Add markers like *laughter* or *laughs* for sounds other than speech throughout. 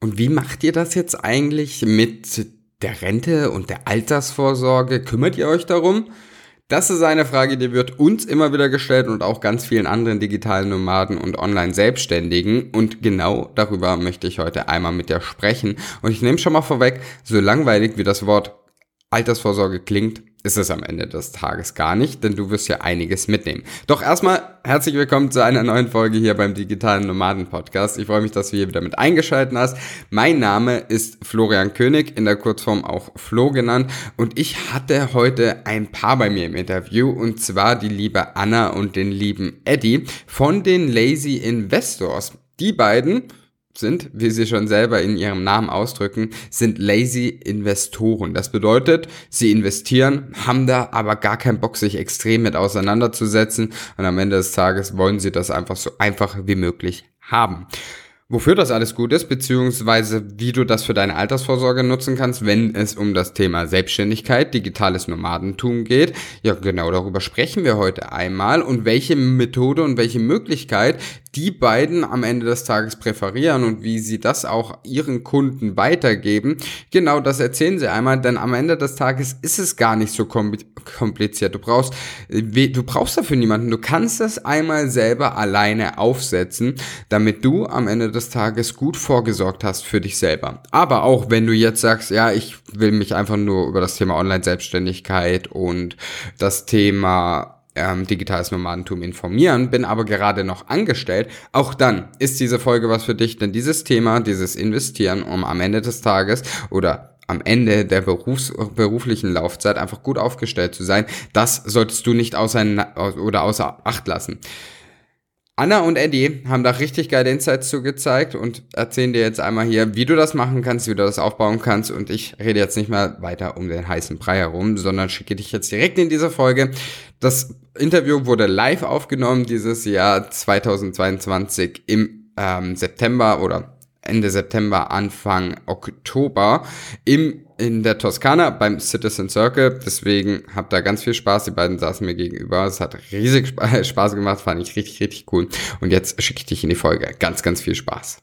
Und wie macht ihr das jetzt eigentlich mit der Rente und der Altersvorsorge? Kümmert ihr euch darum? Das ist eine Frage, die wird uns immer wieder gestellt und auch ganz vielen anderen digitalen Nomaden und Online-Selbstständigen. Und genau darüber möchte ich heute einmal mit dir sprechen. Und ich nehme schon mal vorweg, so langweilig wie das Wort Altersvorsorge klingt, ist es am Ende des Tages gar nicht, denn du wirst ja einiges mitnehmen. Doch erstmal herzlich willkommen zu einer neuen Folge hier beim Digitalen Nomaden Podcast. Ich freue mich, dass du hier wieder mit eingeschaltet hast. Mein Name ist Florian König, in der Kurzform auch Flo genannt und ich hatte heute ein Paar bei mir im Interview und zwar die liebe Anna und den lieben Eddie von den Lazy Investors. Die beiden sind, wie sie schon selber in ihrem Namen ausdrücken, sind lazy Investoren. Das bedeutet, sie investieren, haben da aber gar keinen Bock, sich extrem mit auseinanderzusetzen und am Ende des Tages wollen sie das einfach so einfach wie möglich haben wofür das alles gut ist, beziehungsweise wie du das für deine Altersvorsorge nutzen kannst, wenn es um das Thema Selbstständigkeit, digitales Nomadentum geht. Ja, genau darüber sprechen wir heute einmal und welche Methode und welche Möglichkeit die beiden am Ende des Tages präferieren und wie sie das auch ihren Kunden weitergeben. Genau das erzählen sie einmal, denn am Ende des Tages ist es gar nicht so kompliziert. Du brauchst, du brauchst dafür niemanden. Du kannst es einmal selber alleine aufsetzen, damit du am Ende des Tages gut vorgesorgt hast für dich selber. Aber auch wenn du jetzt sagst, ja, ich will mich einfach nur über das Thema Online-Selbstständigkeit und das Thema ähm, digitales Nomadentum informieren, bin aber gerade noch angestellt, auch dann ist diese Folge was für dich, denn dieses Thema, dieses Investieren, um am Ende des Tages oder am Ende der Berufs beruflichen Laufzeit einfach gut aufgestellt zu sein, das solltest du nicht außer, oder außer Acht lassen. Anna und Eddie haben da richtig geile Insights zu gezeigt und erzählen dir jetzt einmal hier, wie du das machen kannst, wie du das aufbauen kannst. Und ich rede jetzt nicht mehr weiter um den heißen Brei herum, sondern schicke dich jetzt direkt in diese Folge. Das Interview wurde live aufgenommen dieses Jahr 2022 im ähm, September oder Ende September, Anfang Oktober im in der Toskana beim Citizen Circle. Deswegen habt da ganz viel Spaß. Die beiden saßen mir gegenüber. Es hat riesig Spaß gemacht, fand ich richtig, richtig cool. Und jetzt schicke ich dich in die Folge. Ganz, ganz viel Spaß.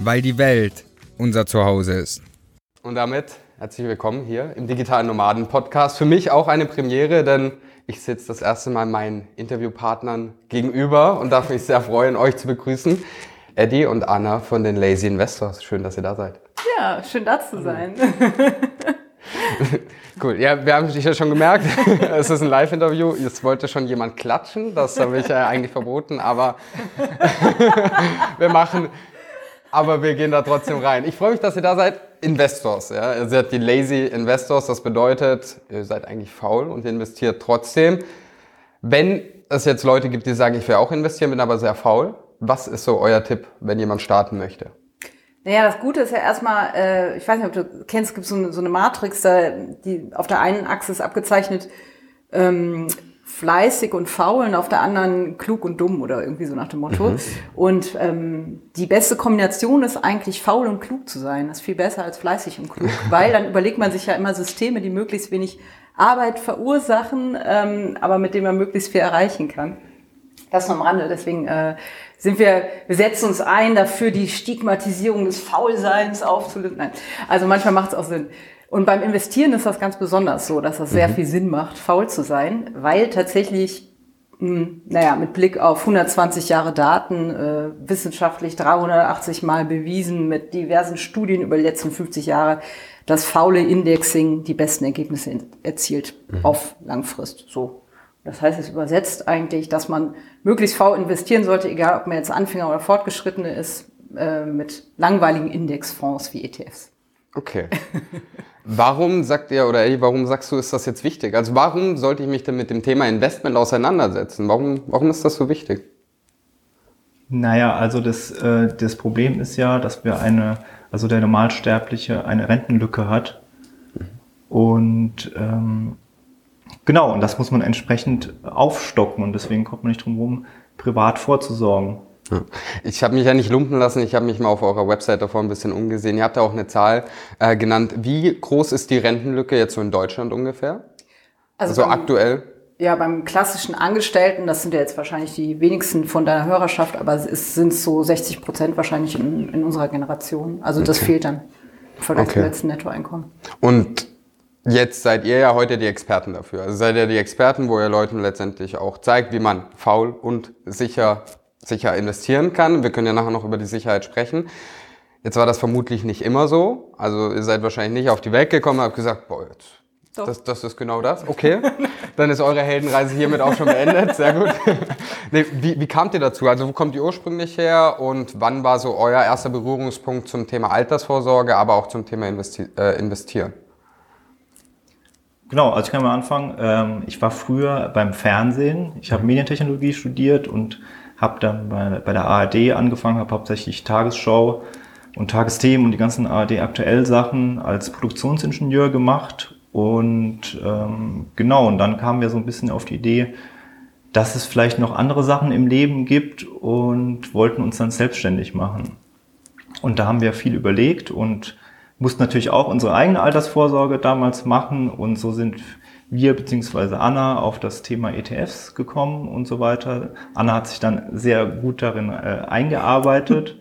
weil die Welt unser Zuhause ist. Und damit herzlich willkommen hier im Digitalen Nomaden Podcast. Für mich auch eine Premiere, denn ich sitze das erste Mal meinen Interviewpartnern gegenüber und darf mich sehr freuen, euch zu begrüßen. Eddie und Anna von den Lazy Investors. Schön, dass ihr da seid. Ja, schön da zu sein. *laughs* cool. Ja, wir haben dich ja schon gemerkt. *laughs* es ist ein Live-Interview. Jetzt wollte schon jemand klatschen. Das habe ich ja eigentlich verboten. Aber *laughs* wir machen, aber wir gehen da trotzdem rein. Ich freue mich, dass ihr da seid. Investors, ja. Ihr seid die Lazy Investors. Das bedeutet, ihr seid eigentlich faul und investiert trotzdem. Wenn es jetzt Leute gibt, die sagen, ich will auch investieren, bin aber sehr faul. Was ist so euer Tipp, wenn jemand starten möchte? Naja, das Gute ist ja erstmal, äh, ich weiß nicht, ob du kennst, gibt so so eine Matrix, da, die auf der einen Achse ist abgezeichnet, ähm, fleißig und faul und auf der anderen klug und dumm oder irgendwie so nach dem Motto. Mhm. Und ähm, die beste Kombination ist eigentlich faul und klug zu sein. Das ist viel besser als fleißig und klug, *laughs* weil dann überlegt man sich ja immer Systeme, die möglichst wenig Arbeit verursachen, ähm, aber mit denen man möglichst viel erreichen kann. Das nur am Rande. Deswegen äh, sind wir, wir setzen uns ein, dafür die Stigmatisierung des Faulseins aufzulösen. Nein, also manchmal macht es auch Sinn. Und beim Investieren ist das ganz besonders so, dass das sehr mhm. viel Sinn macht, faul zu sein, weil tatsächlich, mh, hm, naja, mit Blick auf 120 Jahre Daten, äh, wissenschaftlich 380 Mal bewiesen, mit diversen Studien über die letzten 50 Jahre, dass faule Indexing die besten Ergebnisse erzielt mhm. auf Langfrist. So. Das heißt, es übersetzt eigentlich, dass man möglichst faul investieren sollte, egal ob man jetzt Anfänger oder Fortgeschrittene ist, äh, mit langweiligen Indexfonds wie ETFs. Okay. *laughs* Warum sagt ihr, oder ey, warum sagst du, ist das jetzt wichtig? Also warum sollte ich mich denn mit dem Thema Investment auseinandersetzen? Warum, warum ist das so wichtig? Naja, also das, äh, das Problem ist ja, dass wir eine, also der Normalsterbliche eine Rentenlücke hat. Und ähm, genau, und das muss man entsprechend aufstocken und deswegen kommt man nicht drum herum, privat vorzusorgen. Ich habe mich ja nicht lumpen lassen, ich habe mich mal auf eurer Website davor ein bisschen umgesehen. Ihr habt ja auch eine Zahl äh, genannt. Wie groß ist die Rentenlücke jetzt so in Deutschland ungefähr? Also, also aktuell? Ja, beim klassischen Angestellten, das sind ja jetzt wahrscheinlich die wenigsten von deiner Hörerschaft, aber es sind so 60 Prozent wahrscheinlich in, in unserer Generation. Also das fehlt dann im Vergleich okay. zum letzten Nettoeinkommen. Und jetzt seid ihr ja heute die Experten dafür. Also seid ihr die Experten, wo ihr Leuten letztendlich auch zeigt, wie man faul und sicher sicher investieren kann. Wir können ja nachher noch über die Sicherheit sprechen. Jetzt war das vermutlich nicht immer so. Also ihr seid wahrscheinlich nicht auf die Welt gekommen und habt gesagt, boah, jetzt, das, das ist genau das. Okay, dann ist eure Heldenreise hiermit auch schon beendet. Sehr gut. *laughs* nee, wie, wie kamt ihr dazu? Also wo kommt ihr ursprünglich her und wann war so euer erster Berührungspunkt zum Thema Altersvorsorge, aber auch zum Thema Investi äh, Investieren? Genau, also ich kann mal anfangen. Ähm, ich war früher beim Fernsehen. Ich habe Medientechnologie studiert und habe dann bei, bei der ARD angefangen, habe hauptsächlich Tagesschau und Tagesthemen und die ganzen ARD aktuell Sachen als Produktionsingenieur gemacht und ähm, genau und dann kamen wir so ein bisschen auf die Idee, dass es vielleicht noch andere Sachen im Leben gibt und wollten uns dann selbstständig machen. Und da haben wir viel überlegt und mussten natürlich auch unsere eigene Altersvorsorge damals machen und so sind wir bzw. Anna auf das Thema ETFs gekommen und so weiter. Anna hat sich dann sehr gut darin äh, eingearbeitet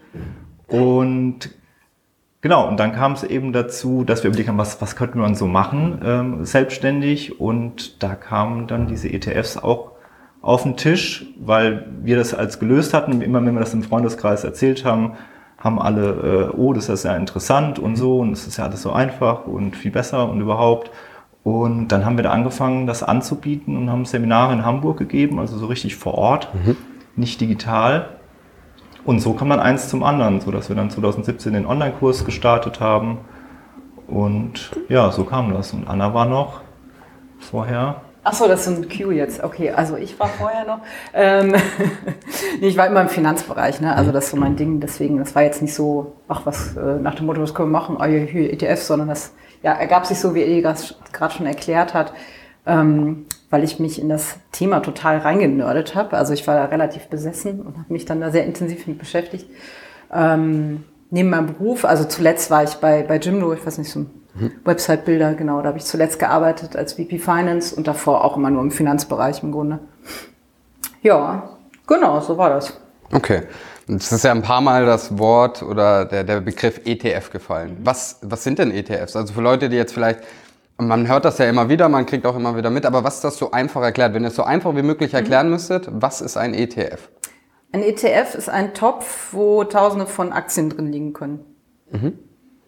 und genau, und dann kam es eben dazu, dass wir überlegt haben, was, was könnten wir so machen, ähm, selbstständig und da kamen dann diese ETFs auch auf den Tisch, weil wir das als gelöst hatten. Immer wenn wir das im Freundeskreis erzählt haben, haben alle, äh, oh, das ist ja interessant und so und es ist ja alles so einfach und viel besser und überhaupt. Und dann haben wir da angefangen, das anzubieten und haben Seminare in Hamburg gegeben, also so richtig vor Ort, mhm. nicht digital. Und so kam dann eins zum anderen, so dass wir dann 2017 den Online-Kurs gestartet haben. Und ja, so kam das. Und Anna war noch vorher. Ach so, das ist ein Q jetzt. Okay, also ich war vorher noch. Ähm, *laughs* nee, ich war immer im Finanzbereich, ne? Also das ist so mein Ding. Deswegen, das war jetzt nicht so, ach was, äh, nach dem Motto, was können wir machen? Ah, hier ETFs, sondern das ja, ergab sich so, wie Eli gerade schon erklärt hat, ähm, weil ich mich in das Thema total reingenördet habe. Also ich war da relativ besessen und habe mich dann da sehr intensiv mit beschäftigt. Ähm, neben meinem Beruf, also zuletzt war ich bei, bei Jimdo, ich weiß nicht, so mhm. Website-Bilder, genau, da habe ich zuletzt gearbeitet als VP Finance und davor auch immer nur im Finanzbereich im Grunde. Ja, genau, so war das. Okay. Es ist ja ein paar Mal das Wort oder der, der Begriff ETF gefallen. Was, was sind denn ETFs? Also für Leute, die jetzt vielleicht, man hört das ja immer wieder, man kriegt auch immer wieder mit, aber was ist das so einfach erklärt? Wenn ihr es so einfach wie möglich mhm. erklären müsstet, was ist ein ETF? Ein ETF ist ein Topf, wo tausende von Aktien drin liegen können. Mhm.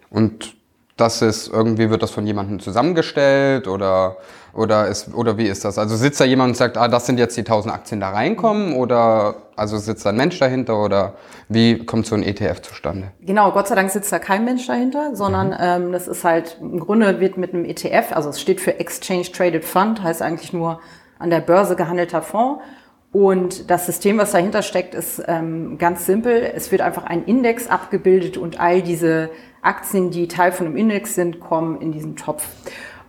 Und das ist irgendwie, wird das von jemandem zusammengestellt oder, oder, ist, oder wie ist das? Also sitzt da jemand und sagt, ah, das sind jetzt die 1000 Aktien da reinkommen oder also sitzt da ein Mensch dahinter oder wie kommt so ein ETF zustande? Genau, Gott sei Dank sitzt da kein Mensch dahinter, sondern mhm. ähm, das ist halt, im Grunde wird mit einem ETF, also es steht für Exchange Traded Fund, heißt eigentlich nur an der Börse gehandelter Fonds. Und das System, was dahinter steckt, ist ähm, ganz simpel. Es wird einfach ein Index abgebildet und all diese Aktien, die Teil von einem Index sind, kommen in diesen Topf.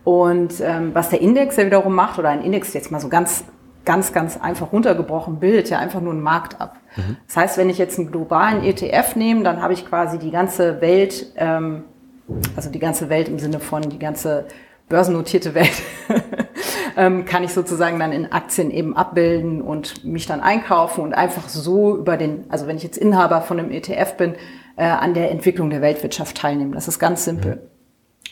Und ähm, was der Index ja wiederum macht, oder ein Index jetzt mal so ganz, ganz, ganz einfach runtergebrochen, bildet ja einfach nur einen Markt ab. Mhm. Das heißt, wenn ich jetzt einen globalen ETF nehme, dann habe ich quasi die ganze Welt, ähm, also die ganze Welt im Sinne von die ganze börsennotierte Welt, *laughs* ähm, kann ich sozusagen dann in Aktien eben abbilden und mich dann einkaufen und einfach so über den, also wenn ich jetzt Inhaber von einem ETF bin, äh, an der Entwicklung der Weltwirtschaft teilnehmen. Das ist ganz simpel. Mhm.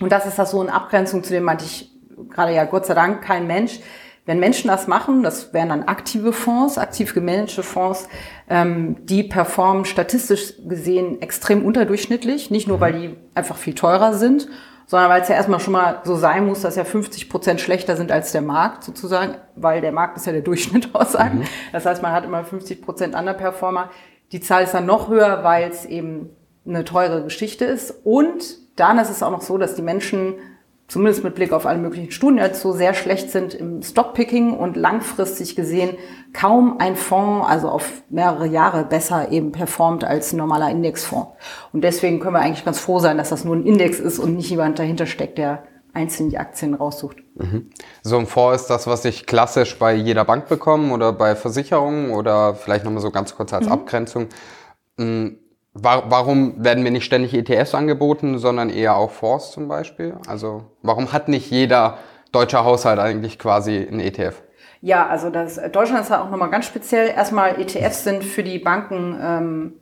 Und das ist das so in Abgrenzung zu dem, meinte ich gerade ja Gott sei Dank kein Mensch. Wenn Menschen das machen, das wären dann aktive Fonds, aktiv gemanagte Fonds, ähm, die performen statistisch gesehen extrem unterdurchschnittlich. Nicht nur, weil die einfach viel teurer sind, sondern weil es ja erstmal schon mal so sein muss, dass ja 50 Prozent schlechter sind als der Markt sozusagen, weil der Markt ist ja der *laughs* Durchschnitt aussagen. Mhm. Das heißt, man hat immer 50 Prozent Underperformer. Die Zahl ist dann noch höher, weil es eben eine teure Geschichte ist. Und dann ist es auch noch so, dass die Menschen zumindest mit Blick auf alle möglichen Studien jetzt so sehr schlecht sind im Stockpicking und langfristig gesehen kaum ein Fonds, also auf mehrere Jahre besser eben performt als ein normaler Indexfonds. Und deswegen können wir eigentlich ganz froh sein, dass das nur ein Index ist und nicht jemand dahinter steckt, der einzeln die Aktien raussucht. Mhm. So ein Fonds ist das, was ich klassisch bei jeder Bank bekomme oder bei Versicherungen oder vielleicht nochmal so ganz kurz als mhm. Abgrenzung. Warum werden mir nicht ständig ETFs angeboten, sondern eher auch Fonds zum Beispiel? Also warum hat nicht jeder deutsche Haushalt eigentlich quasi einen ETF? Ja, also das, Deutschland ist ja auch nochmal ganz speziell. Erstmal ETFs sind für die Banken ähm,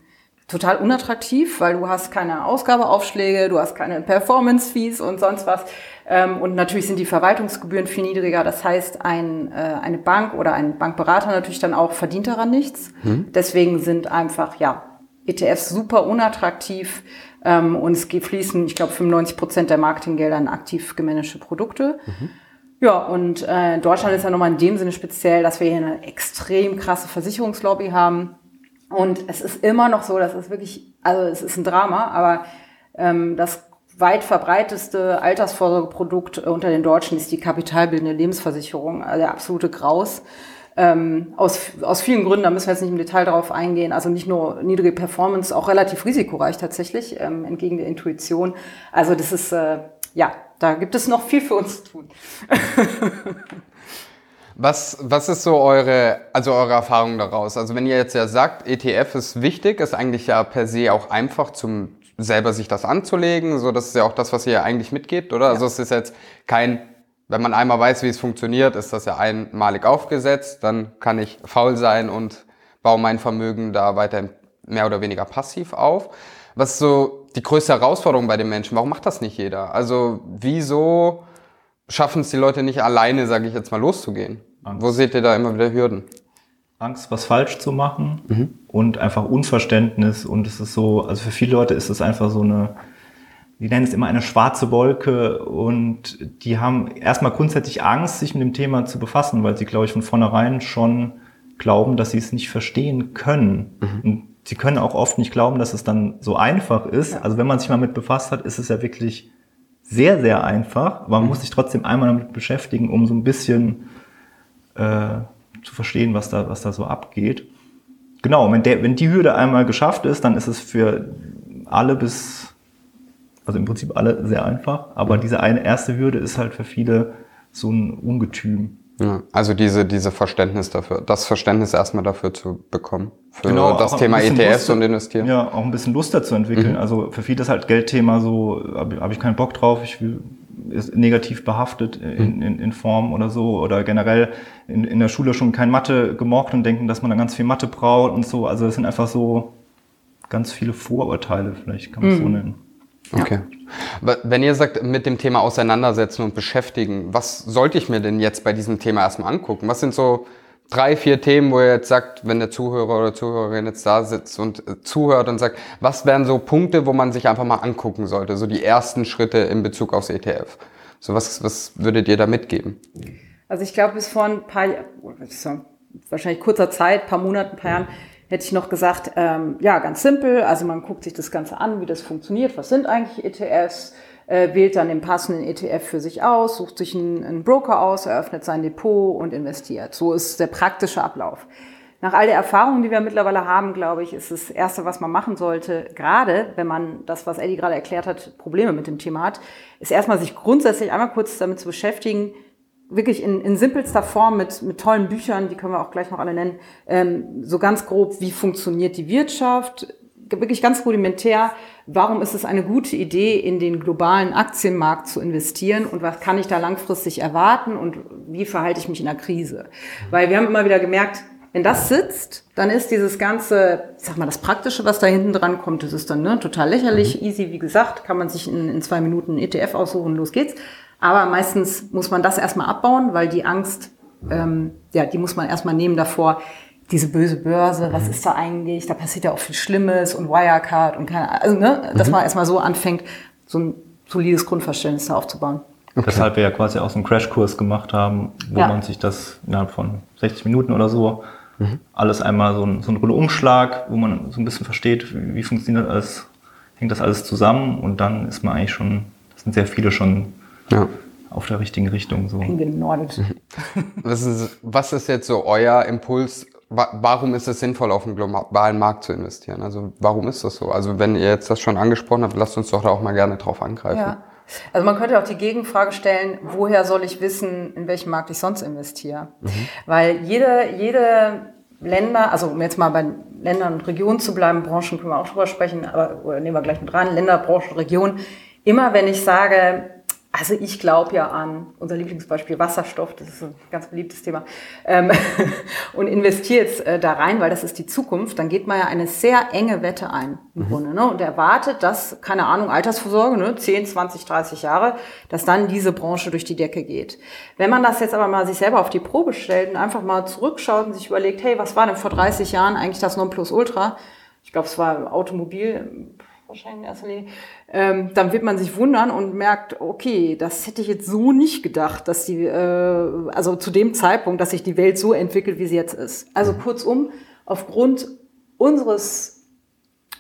total unattraktiv, weil du hast keine Ausgabeaufschläge, du hast keine Performance-Fees und sonst was. Ähm, und natürlich sind die Verwaltungsgebühren viel niedriger. Das heißt, ein, äh, eine Bank oder ein Bankberater natürlich dann auch verdient daran nichts. Hm. Deswegen sind einfach, ja, ETFs super unattraktiv ähm, und es fließen, ich glaube, 95 Prozent der Marketinggelder in aktiv gemanagte Produkte. Mhm. Ja, und äh, Deutschland ist ja nochmal in dem Sinne speziell, dass wir hier eine extrem krasse Versicherungslobby haben. Und es ist immer noch so, das ist wirklich, also es ist ein Drama, aber ähm, das weit verbreiteste Altersvorsorgeprodukt unter den Deutschen ist die kapitalbildende Lebensversicherung, also der absolute Graus. Ähm, aus, aus vielen Gründen, da müssen wir jetzt nicht im Detail darauf eingehen. Also nicht nur niedrige Performance, auch relativ risikoreich tatsächlich, ähm, entgegen der Intuition. Also das ist, äh, ja, da gibt es noch viel für uns zu tun. *laughs* Was, was ist so eure, also eure Erfahrung daraus? Also wenn ihr jetzt ja sagt, ETF ist wichtig, ist eigentlich ja per se auch einfach zum selber sich das anzulegen. So, das ist ja auch das, was ihr eigentlich mitgebt, oder? Ja. Also es ist jetzt kein wenn man einmal weiß, wie es funktioniert, ist das ja einmalig aufgesetzt. Dann kann ich faul sein und baue mein Vermögen da weiter mehr oder weniger passiv auf. Was ist so die größte Herausforderung bei den Menschen? Warum macht das nicht jeder? Also wieso schaffen es die Leute nicht alleine, sage ich jetzt mal, loszugehen? Angst. Wo seht ihr da immer wieder Hürden? Angst, was falsch zu machen mhm. und einfach Unverständnis. Und es ist so, also für viele Leute ist es einfach so eine die nennen es immer eine schwarze Wolke und die haben erstmal grundsätzlich Angst, sich mit dem Thema zu befassen, weil sie, glaube ich, von vornherein schon glauben, dass sie es nicht verstehen können. Mhm. Und sie können auch oft nicht glauben, dass es dann so einfach ist. Ja. Also wenn man sich mal mit befasst hat, ist es ja wirklich sehr, sehr einfach, aber man mhm. muss sich trotzdem einmal damit beschäftigen, um so ein bisschen äh, zu verstehen, was da, was da so abgeht. Genau, wenn, der, wenn die Hürde einmal geschafft ist, dann ist es für alle bis also im Prinzip alle sehr einfach, aber diese eine erste Hürde ist halt für viele so ein Ungetüm. Ja, also diese, diese Verständnis dafür, das Verständnis erstmal dafür zu bekommen. Für genau, das Thema ETFs Lust, und investieren. Ja, auch ein bisschen Lust dazu entwickeln. Mhm. Also für viele ist halt Geldthema so, habe hab ich keinen Bock drauf, ich will, ist negativ behaftet in, mhm. in, in Form oder so. Oder generell in, in der Schule schon kein Mathe gemocht und denken, dass man dann ganz viel Mathe braucht und so. Also es sind einfach so ganz viele Vorurteile, vielleicht kann man es mhm. so nennen. Okay. Ja. Wenn ihr sagt, mit dem Thema auseinandersetzen und beschäftigen, was sollte ich mir denn jetzt bei diesem Thema erstmal angucken? Was sind so drei, vier Themen, wo ihr jetzt sagt, wenn der Zuhörer oder Zuhörerin jetzt da sitzt und äh, zuhört und sagt, was wären so Punkte, wo man sich einfach mal angucken sollte? So die ersten Schritte in Bezug aufs ETF. So was, was würdet ihr da mitgeben? Also ich glaube, bis vor ein paar, wahrscheinlich kurzer Zeit, paar Monaten, paar Jahren, hätte ich noch gesagt, ähm, ja, ganz simpel. Also man guckt sich das Ganze an, wie das funktioniert. Was sind eigentlich ETFs? Äh, wählt dann den passenden ETF für sich aus, sucht sich einen, einen Broker aus, eröffnet sein Depot und investiert. So ist der praktische Ablauf. Nach all der Erfahrungen, die wir mittlerweile haben, glaube ich, ist das Erste, was man machen sollte, gerade wenn man das, was Eddie gerade erklärt hat, Probleme mit dem Thema hat, ist erstmal sich grundsätzlich einmal kurz damit zu beschäftigen, wirklich in, in simpelster Form mit, mit tollen Büchern, die können wir auch gleich noch alle nennen, ähm, so ganz grob, wie funktioniert die Wirtschaft, wirklich ganz rudimentär, warum ist es eine gute Idee, in den globalen Aktienmarkt zu investieren und was kann ich da langfristig erwarten und wie verhalte ich mich in der Krise? Weil wir haben immer wieder gemerkt, wenn das sitzt, dann ist dieses ganze, ich sag mal, das Praktische, was da hinten dran kommt, das ist dann ne, total lächerlich, mhm. easy, wie gesagt, kann man sich in, in zwei Minuten einen ETF aussuchen, los geht's. Aber meistens muss man das erstmal abbauen, weil die Angst, ähm, ja, die muss man erstmal nehmen davor, diese böse Börse, was mhm. ist da eigentlich? Da passiert ja auch viel Schlimmes und Wirecard und keine also ne, dass mhm. man erstmal so anfängt, so ein solides Grundverständnis da aufzubauen. Okay. Weshalb wir ja quasi auch so einen Crashkurs gemacht haben, wo ja. man sich das innerhalb von 60 Minuten oder so mhm. alles einmal so ein, so ein Umschlag, wo man so ein bisschen versteht, wie, wie funktioniert alles, hängt das alles zusammen und dann ist man eigentlich schon, das sind sehr viele schon ja. auf der richtigen Richtung. So. Eingenordet. Was ist, was ist jetzt so euer Impuls? Warum ist es sinnvoll, auf den globalen Markt zu investieren? Also warum ist das so? Also wenn ihr jetzt das schon angesprochen habt, lasst uns doch da auch mal gerne drauf angreifen. Ja. Also man könnte auch die Gegenfrage stellen, woher soll ich wissen, in welchem Markt ich sonst investiere? Mhm. Weil jede, jede Länder, also um jetzt mal bei Ländern und Regionen zu bleiben, Branchen können wir auch drüber sprechen, aber oder nehmen wir gleich mit rein, Länder, Branchen, Regionen. Immer wenn ich sage, also ich glaube ja an unser Lieblingsbeispiel Wasserstoff, das ist ein ganz beliebtes Thema, ähm, *laughs* und investiere jetzt äh, da rein, weil das ist die Zukunft, dann geht man ja eine sehr enge Wette ein im mhm. Grunde ne? und erwartet, dass, keine Ahnung, Altersvorsorge, ne, 10, 20, 30 Jahre, dass dann diese Branche durch die Decke geht. Wenn man das jetzt aber mal sich selber auf die Probe stellt und einfach mal zurückschaut und sich überlegt, hey, was war denn vor 30 Jahren eigentlich das Nonplusultra? Ich glaube, es war Automobil, wahrscheinlich in erster Linie, ähm, dann wird man sich wundern und merkt, okay, das hätte ich jetzt so nicht gedacht, dass die, äh, also zu dem Zeitpunkt, dass sich die Welt so entwickelt, wie sie jetzt ist. Also mhm. kurzum, aufgrund unseres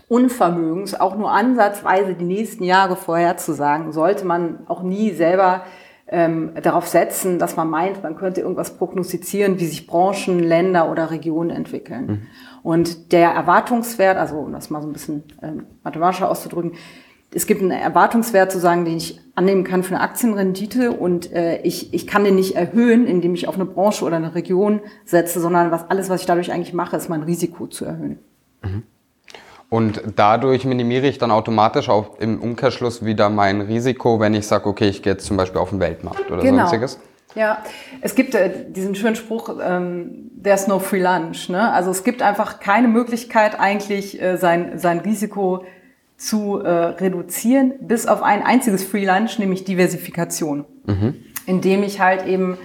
Unvermögens, auch nur ansatzweise die nächsten Jahre vorherzusagen, sollte man auch nie selber ähm, darauf setzen, dass man meint, man könnte irgendwas prognostizieren, wie sich Branchen, Länder oder Regionen entwickeln. Mhm. Und der Erwartungswert, also um das mal so ein bisschen ähm, mathematischer auszudrücken, es gibt einen Erwartungswert zu sagen, den ich annehmen kann für eine Aktienrendite und äh, ich, ich kann den nicht erhöhen, indem ich auf eine Branche oder eine Region setze, sondern was, alles, was ich dadurch eigentlich mache, ist mein Risiko zu erhöhen. Mhm. Und dadurch minimiere ich dann automatisch auch im Umkehrschluss wieder mein Risiko, wenn ich sage, okay, ich gehe jetzt zum Beispiel auf den Weltmarkt oder genau. sonstiges. Ja, es gibt äh, diesen schönen Spruch, ähm, there's no free lunch. Ne? Also es gibt einfach keine Möglichkeit eigentlich äh, sein, sein Risiko zu äh, reduzieren, bis auf ein einziges Free Lunch, nämlich Diversifikation. Mhm. Indem ich halt eben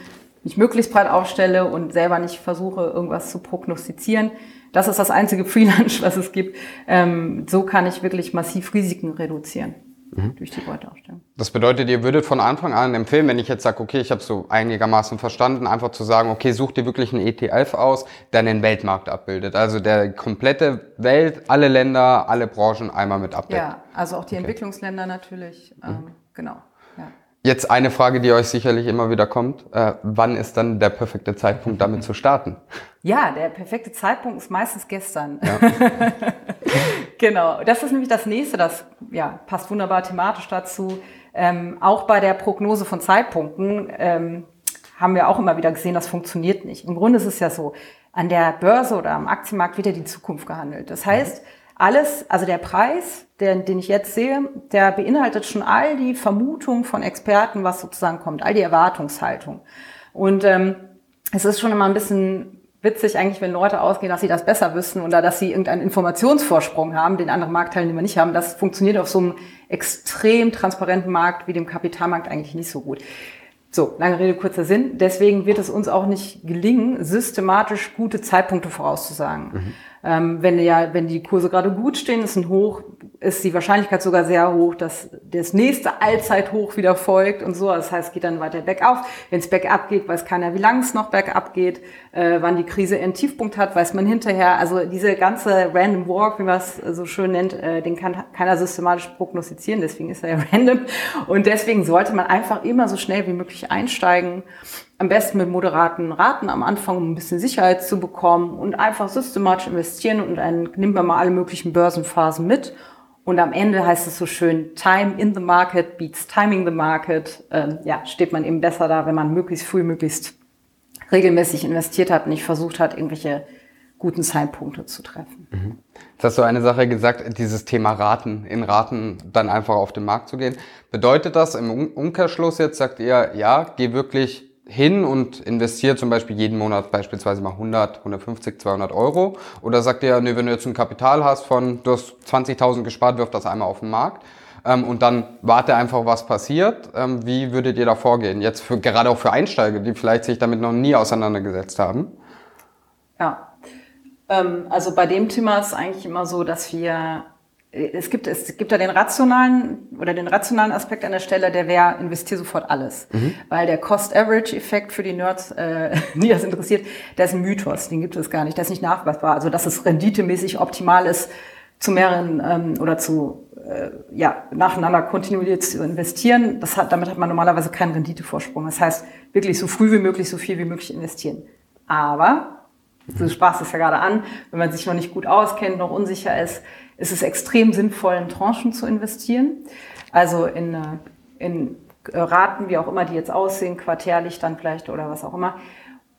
mich möglichst breit aufstelle und selber nicht versuche, irgendwas zu prognostizieren. Das ist das einzige Free Lunch, was es gibt. Ähm, so kann ich wirklich massiv Risiken reduzieren mhm. durch die Beuteaufstellung. Das bedeutet, ihr würdet von Anfang an empfehlen, wenn ich jetzt sage, okay, ich habe so einigermaßen verstanden, einfach zu sagen, okay, such dir wirklich einen ETF aus, der den Weltmarkt abbildet. Also der komplette Welt, alle Länder, alle Branchen einmal mit abbildet. Ja, also auch die okay. Entwicklungsländer natürlich. Ähm, mhm. Genau. Jetzt eine Frage, die euch sicherlich immer wieder kommt. Äh, wann ist dann der perfekte Zeitpunkt, damit zu starten? Ja, der perfekte Zeitpunkt ist meistens gestern. Ja. *laughs* genau. Das ist nämlich das nächste, das ja, passt wunderbar thematisch dazu. Ähm, auch bei der Prognose von Zeitpunkten ähm, haben wir auch immer wieder gesehen, das funktioniert nicht. Im Grunde ist es ja so, an der Börse oder am Aktienmarkt wird ja die Zukunft gehandelt. Das heißt, alles, also der Preis, der, den ich jetzt sehe, der beinhaltet schon all die Vermutungen von Experten, was sozusagen kommt, all die Erwartungshaltung. Und ähm, es ist schon immer ein bisschen witzig eigentlich, wenn Leute ausgehen, dass sie das besser wissen oder dass sie irgendeinen Informationsvorsprung haben, den andere Marktteilnehmer nicht haben. Das funktioniert auf so einem extrem transparenten Markt wie dem Kapitalmarkt eigentlich nicht so gut. So, lange Rede, kurzer Sinn. Deswegen wird es uns auch nicht gelingen, systematisch gute Zeitpunkte vorauszusagen. Mhm. Ähm, wenn ja, wenn die Kurse gerade gut stehen, ist ein Hoch, ist die Wahrscheinlichkeit sogar sehr hoch, dass das nächste Allzeithoch wieder folgt und so. Das heißt, es geht dann weiter bergauf. Wenn es bergab geht, weiß keiner, wie lange es noch bergab geht. Äh, wann die Krise ihren Tiefpunkt hat, weiß man hinterher. Also diese ganze Random Walk, wie man es so schön nennt, äh, den kann keiner systematisch prognostizieren. Deswegen ist er ja *laughs* random. Und deswegen sollte man einfach immer so schnell wie möglich einsteigen am besten mit moderaten Raten am Anfang, um ein bisschen Sicherheit zu bekommen und einfach systematisch investieren und dann nimmt man mal alle möglichen Börsenphasen mit. Und am Ende heißt es so schön, Time in the Market beats Timing the Market. Ähm, ja, steht man eben besser da, wenn man möglichst früh, möglichst regelmäßig investiert hat und nicht versucht hat, irgendwelche guten Zeitpunkte zu treffen. Mhm. Jetzt hast du eine Sache gesagt, dieses Thema Raten, in Raten dann einfach auf den Markt zu gehen. Bedeutet das im Umkehrschluss jetzt, sagt ihr, ja, geh wirklich hin und investiert zum Beispiel jeden Monat beispielsweise mal 100, 150, 200 Euro? Oder sagt ihr, nee, wenn du jetzt ein Kapital hast von, du hast 20.000 gespart, wirf das einmal auf den Markt ähm, und dann warte einfach, was passiert. Ähm, wie würdet ihr da vorgehen? Jetzt für, gerade auch für Einsteiger, die vielleicht sich damit noch nie auseinandergesetzt haben. Ja, ähm, also bei dem Thema ist eigentlich immer so, dass wir es gibt, es gibt da den rationalen oder den rationalen Aspekt an der Stelle, der wäre, investier sofort alles. Mhm. Weil der Cost-Average-Effekt für die Nerds, äh, *laughs* die das interessiert, der ist ein Mythos, den gibt es gar nicht, der ist nicht nachweisbar. Also dass es renditemäßig optimal ist, zu mehreren ähm, oder zu äh, ja, nacheinander kontinuierlich zu investieren. Das hat, damit hat man normalerweise keinen Renditevorsprung. Das heißt, wirklich so früh wie möglich, so viel wie möglich investieren. Aber, du sprachst es ja gerade an, wenn man sich noch nicht gut auskennt, noch unsicher ist, ist es extrem sinnvoll, in Tranchen zu investieren. Also in, äh, in Raten, wie auch immer die jetzt aussehen, quartärlich dann vielleicht oder was auch immer,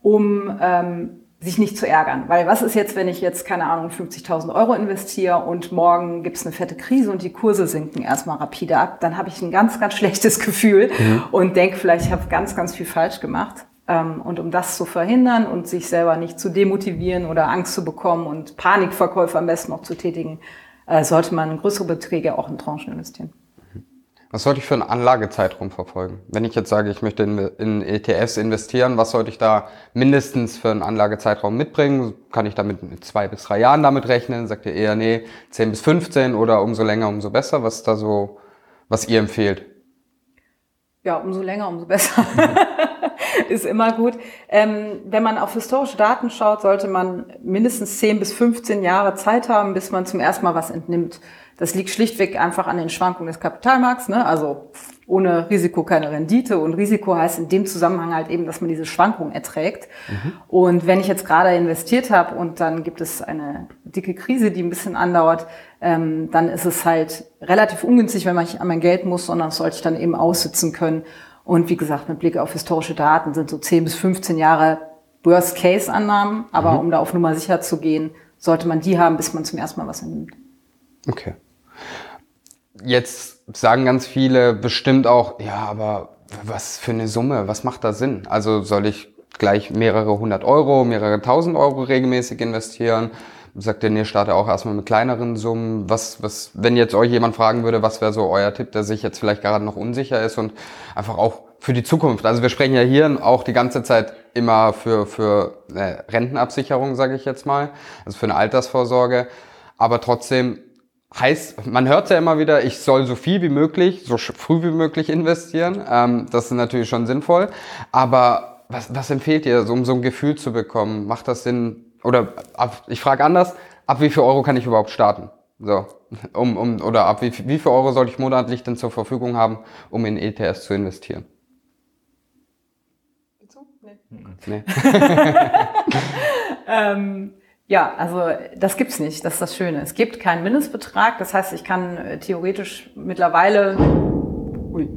um ähm, sich nicht zu ärgern. Weil was ist jetzt, wenn ich jetzt, keine Ahnung, 50.000 Euro investiere und morgen gibt's eine fette Krise und die Kurse sinken erstmal rapide ab, dann habe ich ein ganz, ganz schlechtes Gefühl mhm. und denke vielleicht, ich habe ganz, ganz viel falsch gemacht. Ähm, und um das zu verhindern und sich selber nicht zu demotivieren oder Angst zu bekommen und Panikverkäufe am besten noch zu tätigen, äh, sollte man größere Beträge auch in Tranchen investieren. Was sollte ich für einen Anlagezeitraum verfolgen? Wenn ich jetzt sage, ich möchte in, ETFs investieren, was sollte ich da mindestens für einen Anlagezeitraum mitbringen? Kann ich damit mit zwei bis drei Jahren damit rechnen? Sagt ihr eher, nee, zehn bis 15 oder umso länger, umso besser? Was ist da so, was ihr empfehlt? Ja, umso länger, umso besser. *laughs* *laughs* ist immer gut. Ähm, wenn man auf historische Daten schaut, sollte man mindestens 10 bis 15 Jahre Zeit haben, bis man zum ersten Mal was entnimmt. Das liegt schlichtweg einfach an den Schwankungen des Kapitalmarkts. Ne? Also ohne Risiko keine Rendite. Und Risiko heißt in dem Zusammenhang halt eben, dass man diese Schwankungen erträgt. Mhm. Und wenn ich jetzt gerade investiert habe und dann gibt es eine dicke Krise, die ein bisschen andauert, ähm, dann ist es halt relativ ungünstig, wenn man nicht an mein Geld muss, sondern das sollte ich dann eben aussitzen können. Und wie gesagt, mit Blick auf historische Daten sind so 10 bis 15 Jahre Worst-Case-Annahmen. Aber mhm. um da auf Nummer sicher zu gehen, sollte man die haben, bis man zum ersten Mal was entnimmt. Okay. Jetzt sagen ganz viele bestimmt auch, ja, aber was für eine Summe, was macht da Sinn? Also soll ich gleich mehrere hundert Euro, mehrere tausend Euro regelmäßig investieren? Sagt der nee, starte auch erstmal mit kleineren Summen. Was, was, wenn jetzt euch jemand fragen würde, was wäre so euer Tipp, der sich jetzt vielleicht gerade noch unsicher ist und einfach auch für die Zukunft. Also wir sprechen ja hier auch die ganze Zeit immer für, für äh, Rentenabsicherung, sage ich jetzt mal, also für eine Altersvorsorge. Aber trotzdem heißt, man hört ja immer wieder, ich soll so viel wie möglich, so früh wie möglich investieren. Ähm, das ist natürlich schon sinnvoll. Aber was, was empfehlt ihr, um so ein Gefühl zu bekommen? Macht das Sinn? Oder ab, ich frage anders, ab wie viel Euro kann ich überhaupt starten? So, um, um, oder ab wie, wie viel Euro sollte ich monatlich denn zur Verfügung haben, um in ETS zu investieren? Nee. nee. *laughs* ähm, ja, also das gibt's nicht. Das ist das Schöne. Es gibt keinen Mindestbetrag. Das heißt, ich kann äh, theoretisch mittlerweile, ui,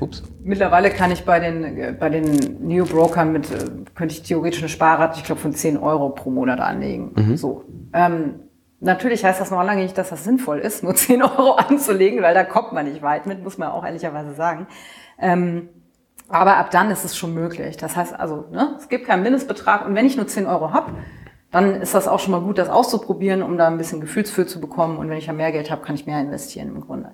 Ups. mittlerweile kann ich bei den bei den New Brokern mit äh, könnte ich theoretisch eine Sparrate, ich glaube von 10 Euro pro Monat anlegen. Mhm. So. Ähm, natürlich heißt das noch lange nicht, dass das sinnvoll ist, nur *laughs* 10 Euro anzulegen, weil da kommt man nicht weit mit, muss man auch ehrlicherweise sagen. Ähm, aber ab dann ist es schon möglich. Das heißt also, ne, es gibt keinen Mindestbetrag und wenn ich nur 10 Euro habe, dann ist das auch schon mal gut, das auszuprobieren, um da ein bisschen Gefühlsfühl zu bekommen. Und wenn ich ja mehr Geld habe, kann ich mehr investieren im Grunde.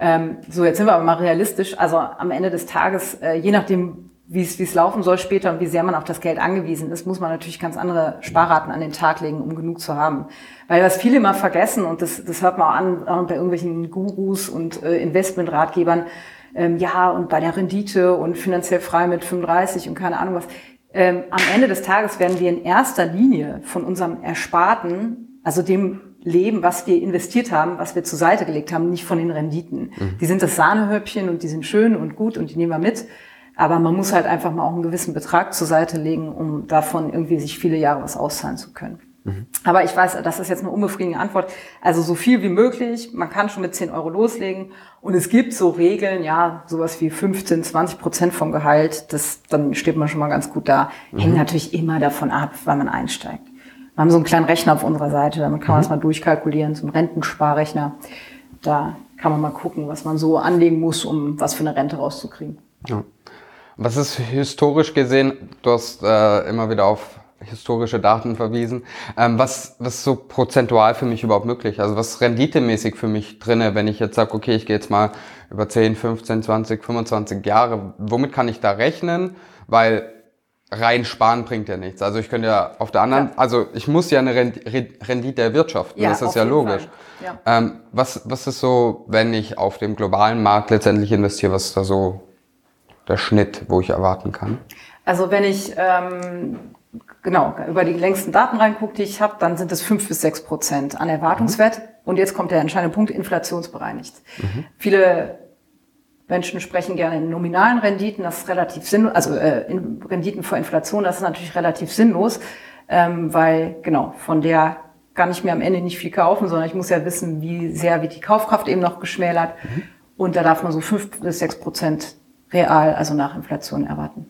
Ähm, so, jetzt sind wir aber mal realistisch. Also am Ende des Tages, äh, je nachdem, wie es laufen soll später und wie sehr man auf das Geld angewiesen ist, muss man natürlich ganz andere Sparraten an den Tag legen, um genug zu haben. Weil was viele immer vergessen, und das, das hört man auch an bei irgendwelchen Gurus und äh, Investmentratgebern, ähm, ja, und bei der Rendite und finanziell frei mit 35 und keine Ahnung was ähm, am Ende des Tages werden wir in erster Linie von unserem Ersparten, also dem Leben, was wir investiert haben, was wir zur Seite gelegt haben, nicht von den Renditen. Mhm. Die sind das Sahnehöppchen und die sind schön und gut und die nehmen wir mit. Aber man muss halt einfach mal auch einen gewissen Betrag zur Seite legen, um davon irgendwie sich viele Jahre was auszahlen zu können. Mhm. Aber ich weiß, das ist jetzt eine unbefriedigende Antwort. Also so viel wie möglich. Man kann schon mit 10 Euro loslegen. Und es gibt so Regeln, ja, sowas wie 15, 20 Prozent vom Gehalt. Das, dann steht man schon mal ganz gut da. Mhm. Hängt natürlich immer davon ab, wann man einsteigt. Wir haben so einen kleinen Rechner auf unserer Seite. Damit kann man mhm. das mal durchkalkulieren. So ein Rentensparrechner. Da kann man mal gucken, was man so anlegen muss, um was für eine Rente rauszukriegen. Ja. Was ist historisch gesehen, du hast äh, immer wieder auf historische Daten verwiesen. Ähm, was, was ist so prozentual für mich überhaupt möglich? Also was renditemäßig für mich drinne, wenn ich jetzt sage, okay, ich gehe jetzt mal über 10, 15, 20, 25 Jahre, womit kann ich da rechnen? Weil rein sparen bringt ja nichts. Also ich könnte ja auf der anderen, ja. also ich muss ja eine Rendite erwirtschaften, ja, das ist ja logisch. Ja. Ähm, was, was ist so, wenn ich auf dem globalen Markt letztendlich investiere, was ist da so der Schnitt, wo ich erwarten kann? Also wenn ich ähm, genau, über die längsten Daten reinguckt, die ich habe, dann sind es fünf bis sechs Prozent an Erwartungswert. Und jetzt kommt der entscheidende Punkt, inflationsbereinigt. Viele Menschen sprechen gerne in nominalen Renditen, das ist relativ sinnlos, also äh, in Renditen vor Inflation, das ist natürlich relativ sinnlos, ähm, weil genau von der kann ich mir am Ende nicht viel kaufen, sondern ich muss ja wissen, wie sehr wird die Kaufkraft eben noch geschmälert. Und da darf man so fünf bis sechs Prozent real, also nach Inflation erwarten.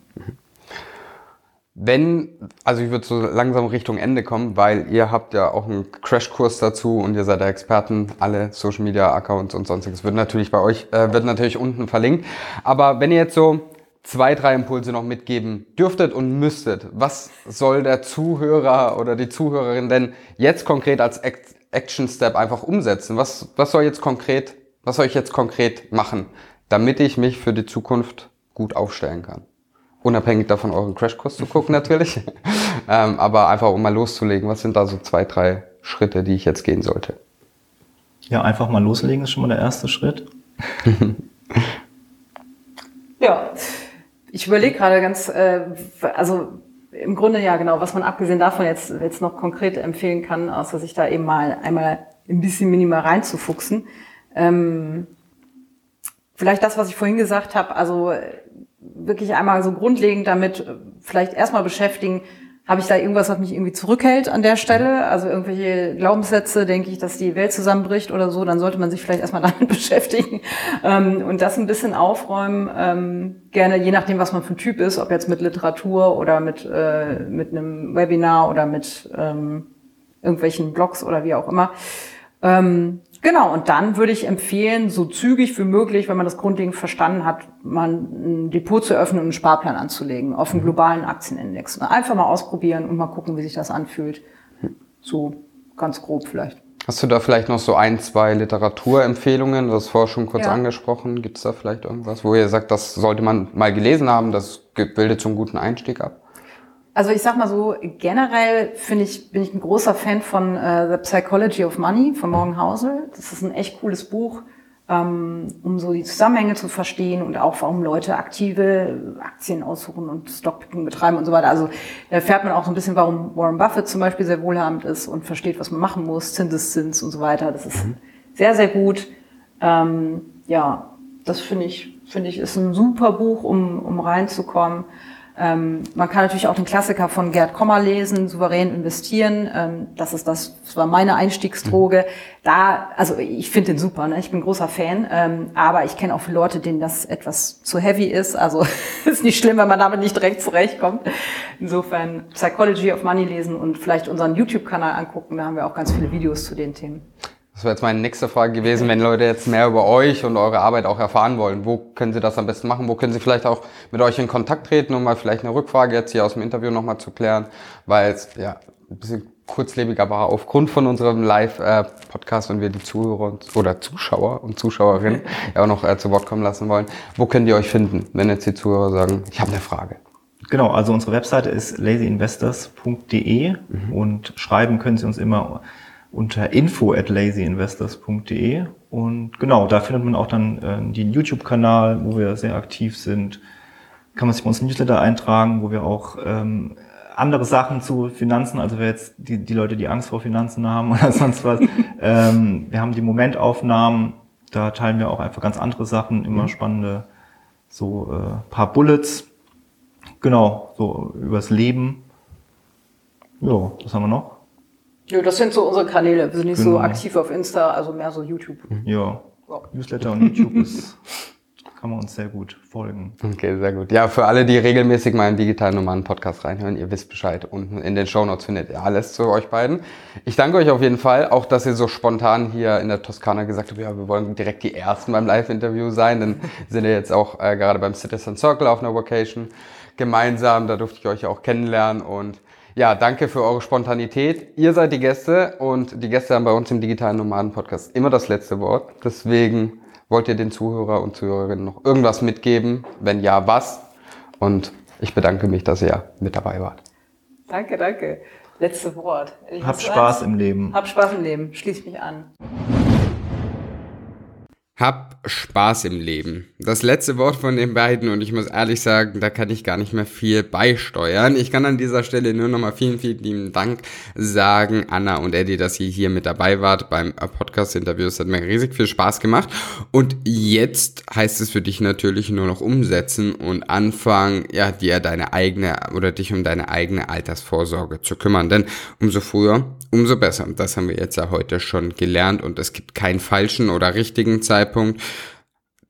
Wenn, also ich würde so langsam Richtung Ende kommen, weil ihr habt ja auch einen Crashkurs dazu und ihr seid ja Experten, alle Social Media Accounts und sonstiges wird natürlich bei euch, äh, wird natürlich unten verlinkt. Aber wenn ihr jetzt so zwei, drei Impulse noch mitgeben dürftet und müsstet, was soll der Zuhörer oder die Zuhörerin denn jetzt konkret als Act Action Step einfach umsetzen? Was, was soll jetzt konkret, was soll ich jetzt konkret machen, damit ich mich für die Zukunft gut aufstellen kann? Unabhängig davon, euren Crashkurs zu gucken natürlich. *laughs* ähm, aber einfach um mal loszulegen, was sind da so zwei, drei Schritte, die ich jetzt gehen sollte? Ja, einfach mal loslegen ist schon mal der erste Schritt. *laughs* Ja, ich überlege gerade ganz, äh, also im Grunde ja genau, was man abgesehen davon jetzt, jetzt noch konkret empfehlen kann, außer sich da eben mal einmal ein bisschen minimal reinzufuchsen. Ähm, vielleicht das, was ich vorhin gesagt habe, also äh, wirklich einmal so grundlegend damit äh, vielleicht erstmal beschäftigen, habe ich da irgendwas, was mich irgendwie zurückhält an der Stelle? Also irgendwelche Glaubenssätze, denke ich, dass die Welt zusammenbricht oder so, dann sollte man sich vielleicht erstmal *laughs* damit beschäftigen ähm, und das ein bisschen aufräumen. Ähm, gerne, je nachdem, was man für ein Typ ist, ob jetzt mit Literatur oder mit, äh, mit einem Webinar oder mit ähm, irgendwelchen Blogs oder wie auch immer. Ähm, genau, und dann würde ich empfehlen, so zügig wie möglich, wenn man das grundlegend verstanden hat, mal ein Depot zu öffnen und einen Sparplan anzulegen auf einen globalen Aktienindex. Einfach mal ausprobieren und mal gucken, wie sich das anfühlt. So ganz grob vielleicht. Hast du da vielleicht noch so ein, zwei Literaturempfehlungen? Du hast vorher schon kurz Ja. angesprochen. Gibt es da vielleicht irgendwas, wo ihr sagt, das sollte man mal gelesen haben, das bildet so einen guten Einstieg ab? Also ich sag mal so, generell finde ich, bin ich ein großer Fan von äh, The Psychology of Money von Morgan Housel. Das ist ein echt cooles Buch, ähm, um so die Zusammenhänge zu verstehen und auch warum Leute aktive Aktien aussuchen und Stockpicking betreiben und so weiter. Also da erfährt man auch so ein bisschen, warum Warren Buffett zum Beispiel sehr wohlhabend ist und versteht, was man machen muss, Zinseszins und so weiter. Das ist sehr, sehr gut. Ähm, ja, das finde ich, finde ich, ist ein super Buch, um, um reinzukommen. Ähm, man kann natürlich auch den Klassiker von Gerd Kommer lesen, souverän investieren. Ähm, das ist das, das war meine Einstiegsdroge. Da, also ich finde den super, ne? ich bin großer Fan, ähm, aber ich kenne auch viele Leute, denen das etwas zu heavy ist. Also *laughs* ist nicht schlimm, wenn man damit nicht direkt zurechtkommt. Insofern Psychology of Money lesen und vielleicht unseren YouTube-Kanal angucken. Da haben wir auch ganz viele Videos zu den Themen. Das wäre jetzt meine nächste Frage gewesen, wenn Leute jetzt mehr über euch und eure Arbeit auch erfahren wollen. Wo können sie das am besten machen? Wo können sie vielleicht auch mit euch in Kontakt treten, um mal vielleicht eine Rückfrage jetzt hier aus dem Interview nochmal zu klären? Weil es ja ein bisschen kurzlebiger war aufgrund von unserem Live-Podcast und wir die Zuhörer und, oder Zuschauer und Zuschauerinnen *laughs* ja auch noch äh, zu Wort kommen lassen wollen. Wo können die euch finden, wenn jetzt die Zuhörer sagen, ich habe eine Frage? Genau, also unsere Webseite ist lazyinvestors.de und schreiben können Sie uns immer unter info at lazyinvestors.de und genau, da findet man auch dann äh, den YouTube-Kanal, wo wir sehr aktiv sind. Kann man sich bei uns Newsletter eintragen, wo wir auch ähm, andere Sachen zu Finanzen, also wer jetzt die, die Leute, die Angst vor Finanzen haben *laughs* oder sonst was, ähm, wir haben die Momentaufnahmen, da teilen wir auch einfach ganz andere Sachen, immer spannende, so äh, paar Bullets, Genau, so übers Leben. Ja, was haben wir noch? Ja, das sind so unsere Kanäle. Wir sind nicht so Genau. aktiv auf Insta, also mehr so YouTube. Ja, Ja. Newsletter und YouTube ist, *laughs* kann man uns sehr gut folgen. Okay, sehr gut. Ja, für alle, die regelmäßig mal im digitalen Nomaden Podcast reinhören, ihr wisst Bescheid. Unten in den Shownotes findet ihr alles zu euch beiden. Ich danke euch auf jeden Fall, auch dass ihr so spontan hier in der Toskana gesagt habt, ja, wir wollen direkt die Ersten beim Live-Interview sein. Dann *laughs* sind wir jetzt auch äh, gerade beim Citizen Circle auf einer Vacation gemeinsam. Da durfte ich euch auch kennenlernen und ja, danke für eure Spontanität. Ihr seid die Gäste und die Gäste haben bei uns im digitalen Nomaden Podcast immer das letzte Wort. Deswegen wollt ihr den Zuhörer und Zuhörerinnen noch irgendwas mitgeben? Wenn ja, was? Und ich bedanke mich, dass ihr mit dabei wart. Danke, danke. Letzte Wort. Ich Habt Spaß sagen, im Leben. Hab Spaß im Leben. Schließ mich an. Hab Spaß im Leben. Das letzte Wort von den beiden und ich muss ehrlich sagen, da kann ich gar nicht mehr viel beisteuern. Ich kann an dieser Stelle nur nochmal vielen, vielen lieben Dank sagen, Anna und Eddie, dass ihr hier mit dabei wart beim Podcast-Interview. Es hat mir riesig viel Spaß gemacht. Und jetzt heißt es für dich natürlich nur noch umsetzen und anfangen, ja, dir deine eigene oder dich um deine eigene Altersvorsorge zu kümmern. Denn umso früher, umso besser. Das haben wir jetzt ja heute schon gelernt und es gibt keinen falschen oder richtigen Zeitpunkt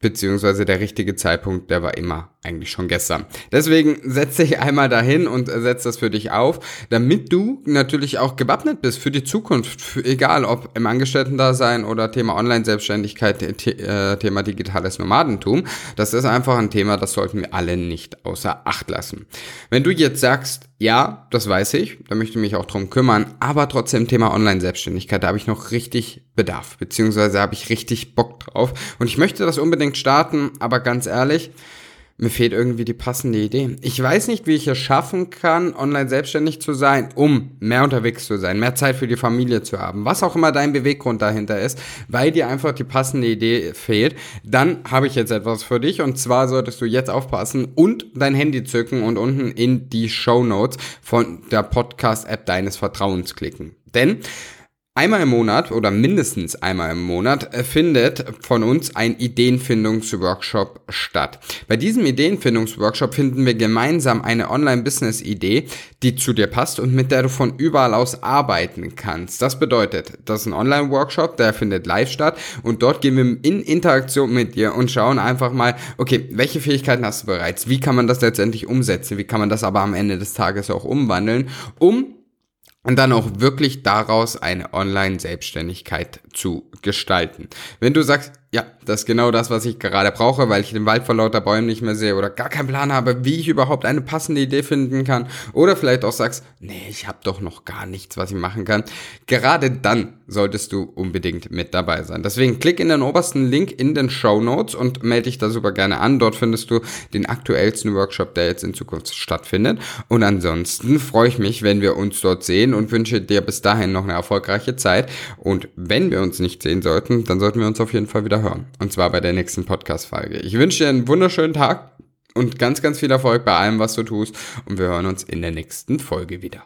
beziehungsweise der richtige Zeitpunkt, der war immer eigentlich schon gestern. Deswegen setz dich einmal dahin und setz das für dich auf, damit du natürlich auch gewappnet bist für die Zukunft, für, egal ob im Angestellten-Dasein oder Thema Online-Selbstständigkeit, äh, Thema digitales Nomadentum. Das ist einfach ein Thema, das sollten wir alle nicht außer Acht lassen. Wenn du jetzt sagst, ja, das weiß ich, da möchte ich mich auch drum kümmern, aber trotzdem Thema Online-Selbstständigkeit, da habe ich noch richtig Bedarf, beziehungsweise habe ich richtig Bock drauf und ich möchte das unbedingt starten, aber ganz ehrlich, mir fehlt irgendwie die passende Idee. Ich weiß nicht, wie ich es schaffen kann, online selbstständig zu sein, um mehr unterwegs zu sein, mehr Zeit für die Familie zu haben, was auch immer dein Beweggrund dahinter ist, weil dir einfach die passende Idee fehlt. Dann habe ich jetzt etwas für dich und zwar solltest du jetzt aufpassen und dein Handy zücken und unten in die Show Notes von der Podcast-App deines Vertrauens klicken. Denn Einmal im Monat oder mindestens einmal im Monat äh, findet von uns ein Ideenfindungsworkshop statt. Bei diesem Ideenfindungsworkshop finden wir gemeinsam eine Online-Business-Idee, die zu dir passt und mit der du von überall aus arbeiten kannst. Das bedeutet, das ist ein Online-Workshop, der findet live statt und dort gehen wir in Interaktion mit dir und schauen einfach mal, okay, welche Fähigkeiten hast du bereits? Wie kann man das letztendlich umsetzen? Wie kann man das aber am Ende des Tages auch umwandeln, um und dann auch wirklich daraus eine Online-Selbstständigkeit zu gestalten. Wenn du sagst, ja, das ist genau das, was ich gerade brauche, weil ich den Wald vor lauter Bäumen nicht mehr sehe oder gar keinen Plan habe, wie ich überhaupt eine passende Idee finden kann. Oder vielleicht auch sagst, nee, ich habe doch noch gar nichts, was ich machen kann. Gerade dann solltest du unbedingt mit dabei sein. Deswegen klick in den obersten Link in den Show Notes und melde dich da super gerne an. Dort findest du den aktuellsten Workshop, der jetzt in Zukunft stattfindet. Und ansonsten freue ich mich, wenn wir uns dort sehen und wünsche dir bis dahin noch eine erfolgreiche Zeit. Und wenn wir uns nicht sehen sollten, dann sollten wir uns auf jeden Fall wieder hören. Und zwar bei der nächsten Podcast-Folge. Ich wünsche dir einen wunderschönen Tag und ganz, ganz viel Erfolg bei allem, was du tust. Und wir hören uns in der nächsten Folge wieder.